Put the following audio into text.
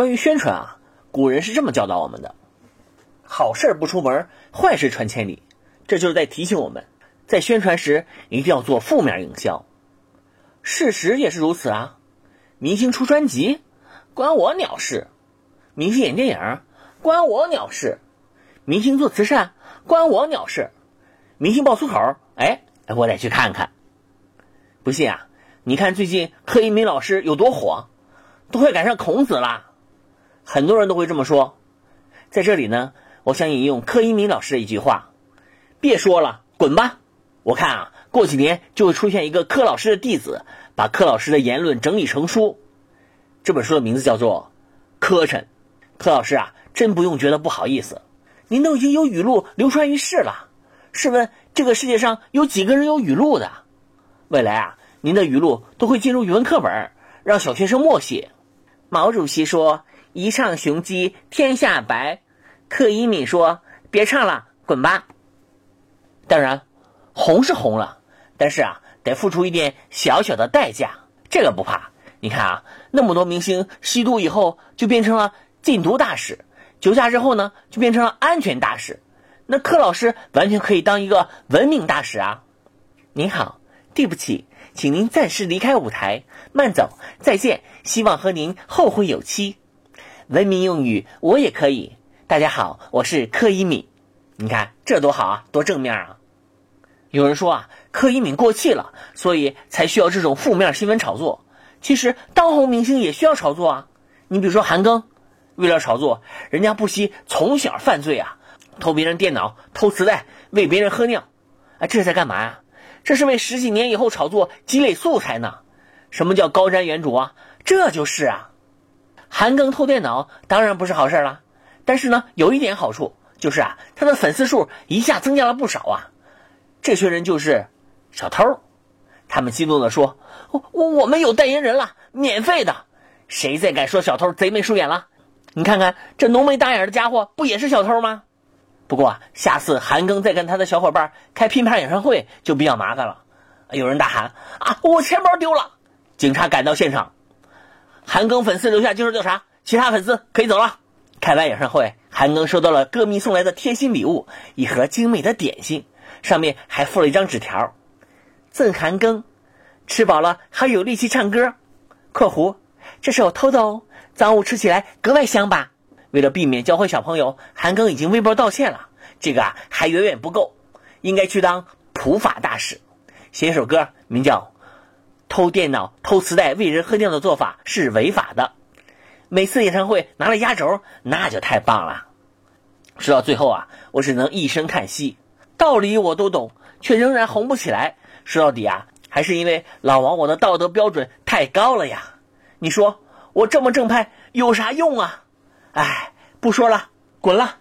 关于宣传啊，古人是这么教导我们的：好事不出门，坏事传千里。这就是在提醒我们，在宣传时一定要做负面营销。事实也是如此啊。明星出专辑，关我鸟事；明星演电影，关我鸟事；明星做慈善，关我鸟事；明星爆粗口，哎，我得去看看。不信啊？你看最近柯以敏老师有多火，都快赶上孔子了。很多人都会这么说。在这里呢，我想引用柯一鸣老师的一句话：“别说了，滚吧！”我看啊，过几年就会出现一个柯老师的弟子。把柯老师的言论整理成书，这本书的名字叫做《磕碜》。柯老师啊，真不用觉得不好意思，您都已经有语录流传于世了。试问这个世界上有几个人有语录的？未来啊，您的语录都会进入语文课本，让小学生默写。毛主席说：“一唱雄鸡天下白。”柯以敏说：“别唱了，滚吧。”当然，红是红了，但是啊。得付出一点小小的代价，这个不怕。你看啊，那么多明星吸毒以后就变成了禁毒大使，酒驾之后呢就变成了安全大使。那柯老师完全可以当一个文明大使啊！您好，对不起，请您暂时离开舞台，慢走，再见，希望和您后会有期。文明用语我也可以。大家好，我是柯一敏。你看这多好啊，多正面啊！有人说啊，柯以敏过气了，所以才需要这种负面新闻炒作。其实当红明星也需要炒作啊。你比如说韩庚，为了炒作，人家不惜从小犯罪啊，偷别人电脑、偷磁带、喂别人喝尿，啊，这是在干嘛呀？这是为十几年以后炒作积累素材呢。什么叫高瞻远瞩啊？这就是啊。韩庚偷电脑当然不是好事了，但是呢，有一点好处就是啊，他的粉丝数一下增加了不少啊。这群人就是小偷，他们激动地说：“我我我们有代言人了，免费的，谁再敢说小偷贼眉鼠眼了？你看看这浓眉大眼的家伙，不也是小偷吗？不过下次韩庚再跟他的小伙伴开拼盘演唱会就比较麻烦了。有人大喊：啊，我钱包丢了！警察赶到现场，韩庚粉丝留下接受调查，其他粉丝可以走了。开完演唱会，韩庚收到了歌迷送来的贴心礼物，一盒精美的点心。上面还附了一张纸条，赠韩庚，吃饱了还有力气唱歌。（括弧）这是我偷的哦，赃物吃起来格外香吧？为了避免教坏小朋友，韩庚已经微博道歉了。这个啊还远远不够，应该去当普法大使，写一首歌，名叫《偷电脑、偷磁带、喂人喝尿的做法是违法的》。每次演唱会拿了压轴，那就太棒了。说到最后啊，我只能一声叹息。道理我都懂，却仍然红不起来。说到底啊，还是因为老王我的道德标准太高了呀。你说我这么正派有啥用啊？哎，不说了，滚了。